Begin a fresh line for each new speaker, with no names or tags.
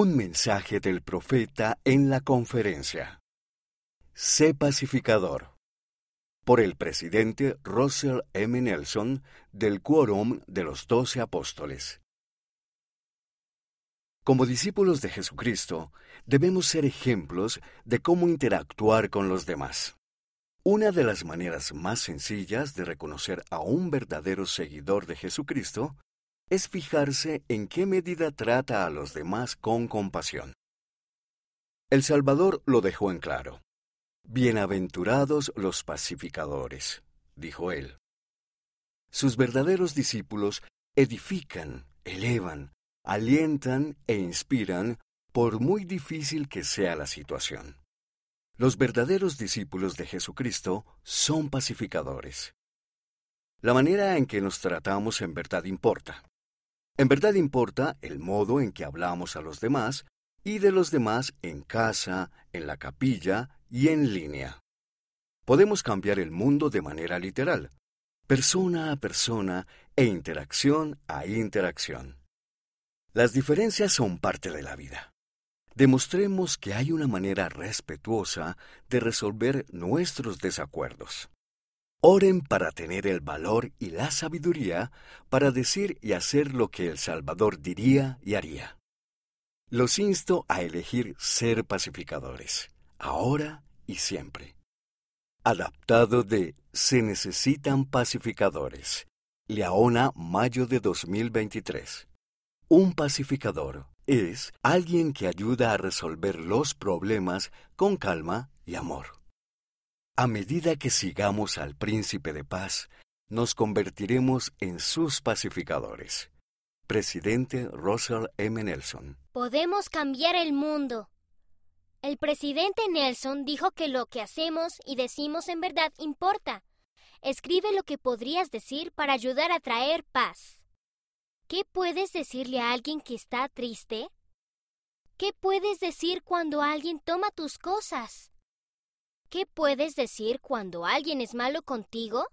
Un mensaje del profeta en la conferencia. Sé pacificador. Por el presidente Russell M. Nelson del Quórum de los Doce Apóstoles. Como discípulos de Jesucristo, debemos ser ejemplos de cómo interactuar con los demás. Una de las maneras más sencillas de reconocer a un verdadero seguidor de Jesucristo es fijarse en qué medida trata a los demás con compasión. El Salvador lo dejó en claro. Bienaventurados los pacificadores, dijo él. Sus verdaderos discípulos edifican, elevan, alientan e inspiran por muy difícil que sea la situación. Los verdaderos discípulos de Jesucristo son pacificadores. La manera en que nos tratamos en verdad importa. En verdad importa el modo en que hablamos a los demás y de los demás en casa, en la capilla y en línea. Podemos cambiar el mundo de manera literal, persona a persona e interacción a interacción. Las diferencias son parte de la vida. Demostremos que hay una manera respetuosa de resolver nuestros desacuerdos. Oren para tener el valor y la sabiduría para decir y hacer lo que el Salvador diría y haría. Los insto a elegir ser pacificadores, ahora y siempre. Adaptado de Se necesitan pacificadores. Leona, mayo de 2023. Un pacificador es alguien que ayuda a resolver los problemas con calma y amor. A medida que sigamos al príncipe de paz, nos convertiremos en sus pacificadores. Presidente Russell M. Nelson.
Podemos cambiar el mundo. El presidente Nelson dijo que lo que hacemos y decimos en verdad importa. Escribe lo que podrías decir para ayudar a traer paz. ¿Qué puedes decirle a alguien que está triste? ¿Qué puedes decir cuando alguien toma tus cosas? ¿Qué puedes decir cuando alguien es malo contigo?